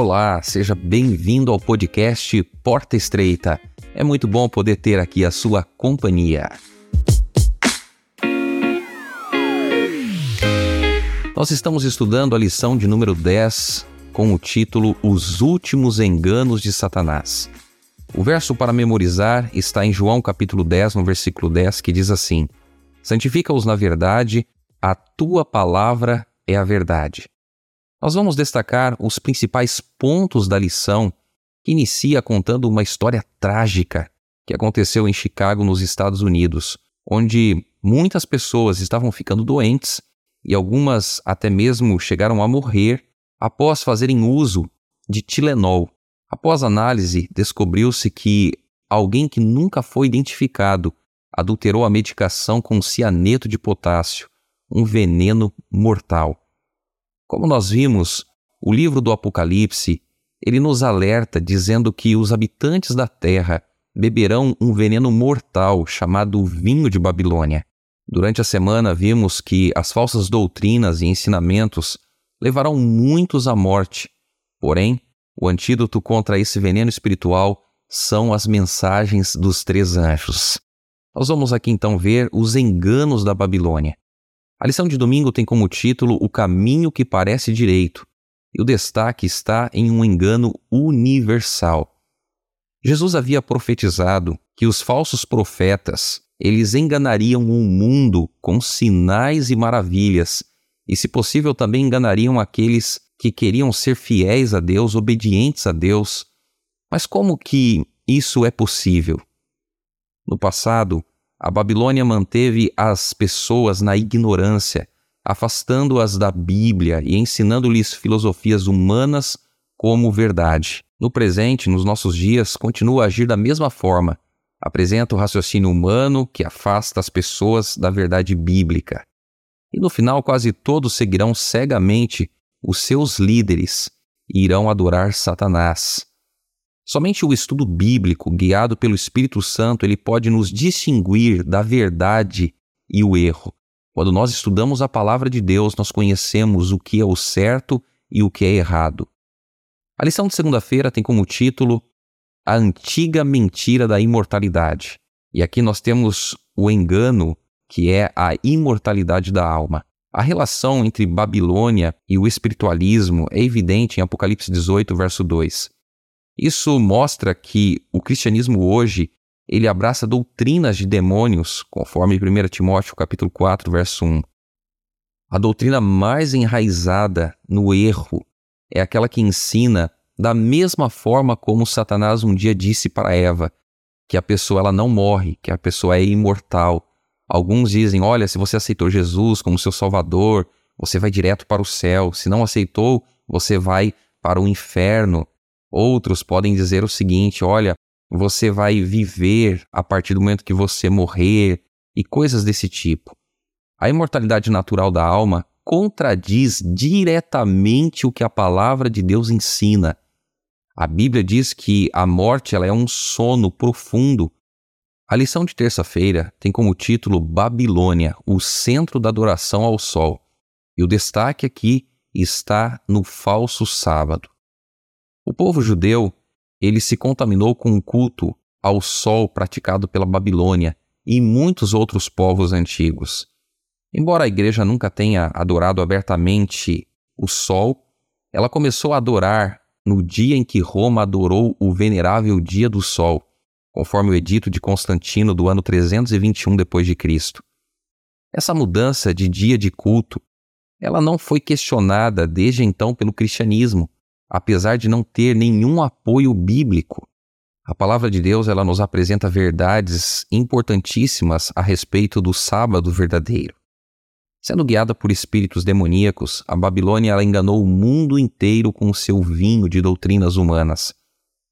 Olá, seja bem-vindo ao podcast Porta Estreita. É muito bom poder ter aqui a sua companhia. Nós estamos estudando a lição de número 10 com o título Os Últimos Enganos de Satanás. O verso para memorizar está em João capítulo 10, no versículo 10, que diz assim: Santifica-os na verdade, a tua palavra é a verdade. Nós vamos destacar os principais pontos da lição, que inicia contando uma história trágica que aconteceu em Chicago, nos Estados Unidos, onde muitas pessoas estavam ficando doentes e algumas até mesmo chegaram a morrer após fazerem uso de Tilenol. Após análise, descobriu-se que alguém que nunca foi identificado adulterou a medicação com cianeto de potássio, um veneno mortal. Como nós vimos, o livro do Apocalipse, ele nos alerta dizendo que os habitantes da terra beberão um veneno mortal chamado vinho de Babilônia. Durante a semana vimos que as falsas doutrinas e ensinamentos levarão muitos à morte. Porém, o antídoto contra esse veneno espiritual são as mensagens dos três anjos. Nós vamos aqui então ver os enganos da Babilônia. A lição de domingo tem como título O caminho que parece direito, e o destaque está em um engano universal. Jesus havia profetizado que os falsos profetas, eles enganariam o mundo com sinais e maravilhas, e se possível também enganariam aqueles que queriam ser fiéis a Deus, obedientes a Deus. Mas como que isso é possível? No passado, a Babilônia manteve as pessoas na ignorância, afastando-as da Bíblia e ensinando-lhes filosofias humanas como verdade. No presente, nos nossos dias, continua a agir da mesma forma. Apresenta o raciocínio humano que afasta as pessoas da verdade bíblica. E no final, quase todos seguirão cegamente os seus líderes e irão adorar Satanás. Somente o estudo bíblico, guiado pelo Espírito Santo, ele pode nos distinguir da verdade e o erro. Quando nós estudamos a palavra de Deus, nós conhecemos o que é o certo e o que é errado. A lição de segunda-feira tem como título A Antiga Mentira da Imortalidade. E aqui nós temos o engano, que é a imortalidade da alma. A relação entre Babilônia e o espiritualismo é evidente em Apocalipse 18, verso 2. Isso mostra que o cristianismo hoje ele abraça doutrinas de demônios, conforme 1 Timóteo capítulo 4, verso 1. A doutrina mais enraizada no erro é aquela que ensina da mesma forma como Satanás um dia disse para Eva, que a pessoa ela não morre, que a pessoa é imortal. Alguns dizem: "Olha, se você aceitou Jesus como seu salvador, você vai direto para o céu. Se não aceitou, você vai para o inferno." Outros podem dizer o seguinte: olha, você vai viver a partir do momento que você morrer e coisas desse tipo. A imortalidade natural da alma contradiz diretamente o que a palavra de Deus ensina. A Bíblia diz que a morte ela é um sono profundo. A lição de terça-feira tem como título Babilônia, o centro da adoração ao sol. E o destaque aqui está no falso sábado. O povo judeu, ele se contaminou com o culto ao sol praticado pela Babilônia e muitos outros povos antigos. Embora a igreja nunca tenha adorado abertamente o sol, ela começou a adorar no dia em que Roma adorou o venerável dia do sol, conforme o edito de Constantino do ano 321 depois de Cristo. Essa mudança de dia de culto, ela não foi questionada desde então pelo cristianismo, apesar de não ter nenhum apoio bíblico. A palavra de Deus ela nos apresenta verdades importantíssimas a respeito do sábado verdadeiro. Sendo guiada por espíritos demoníacos, a Babilônia ela enganou o mundo inteiro com o seu vinho de doutrinas humanas.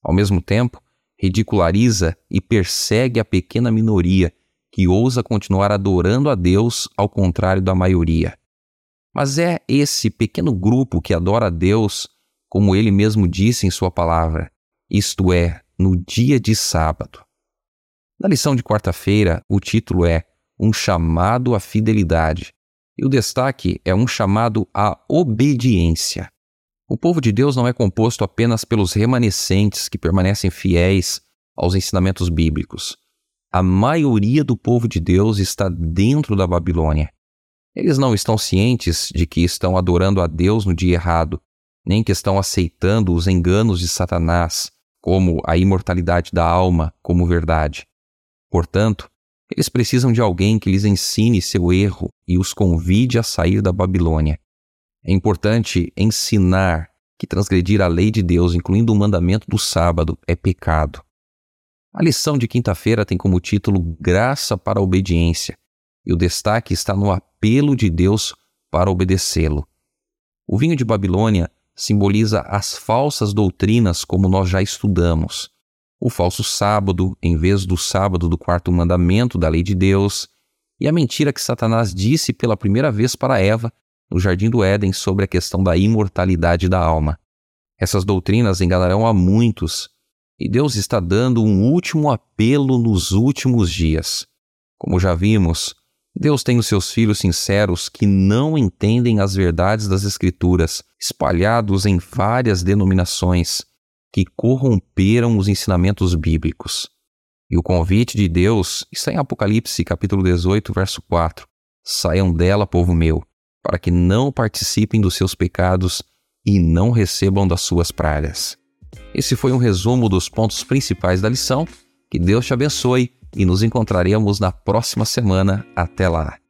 Ao mesmo tempo, ridiculariza e persegue a pequena minoria que ousa continuar adorando a Deus ao contrário da maioria. Mas é esse pequeno grupo que adora a Deus como ele mesmo disse em sua palavra, isto é, no dia de sábado. Na lição de quarta-feira, o título é Um chamado à fidelidade, e o destaque é um chamado à obediência. O povo de Deus não é composto apenas pelos remanescentes que permanecem fiéis aos ensinamentos bíblicos. A maioria do povo de Deus está dentro da Babilônia. Eles não estão cientes de que estão adorando a Deus no dia errado, nem que estão aceitando os enganos de Satanás, como a imortalidade da alma como verdade. Portanto, eles precisam de alguém que lhes ensine seu erro e os convide a sair da Babilônia. É importante ensinar que transgredir a lei de Deus, incluindo o mandamento do sábado, é pecado. A lição de quinta-feira tem como título Graça para a Obediência, e o destaque está no apelo de Deus para obedecê-lo. O vinho de Babilônia simboliza as falsas doutrinas, como nós já estudamos. O falso sábado, em vez do sábado do quarto mandamento da lei de Deus, e a mentira que Satanás disse pela primeira vez para Eva no jardim do Éden sobre a questão da imortalidade da alma. Essas doutrinas enganarão a muitos, e Deus está dando um último apelo nos últimos dias. Como já vimos, Deus tem os seus filhos sinceros que não entendem as verdades das Escrituras, espalhados em várias denominações, que corromperam os ensinamentos bíblicos. E o convite de Deus está em Apocalipse capítulo 18, verso 4. Saiam dela, povo meu, para que não participem dos seus pecados e não recebam das suas pragas. Esse foi um resumo dos pontos principais da lição. Que Deus te abençoe e nos encontraremos na próxima semana. Até lá!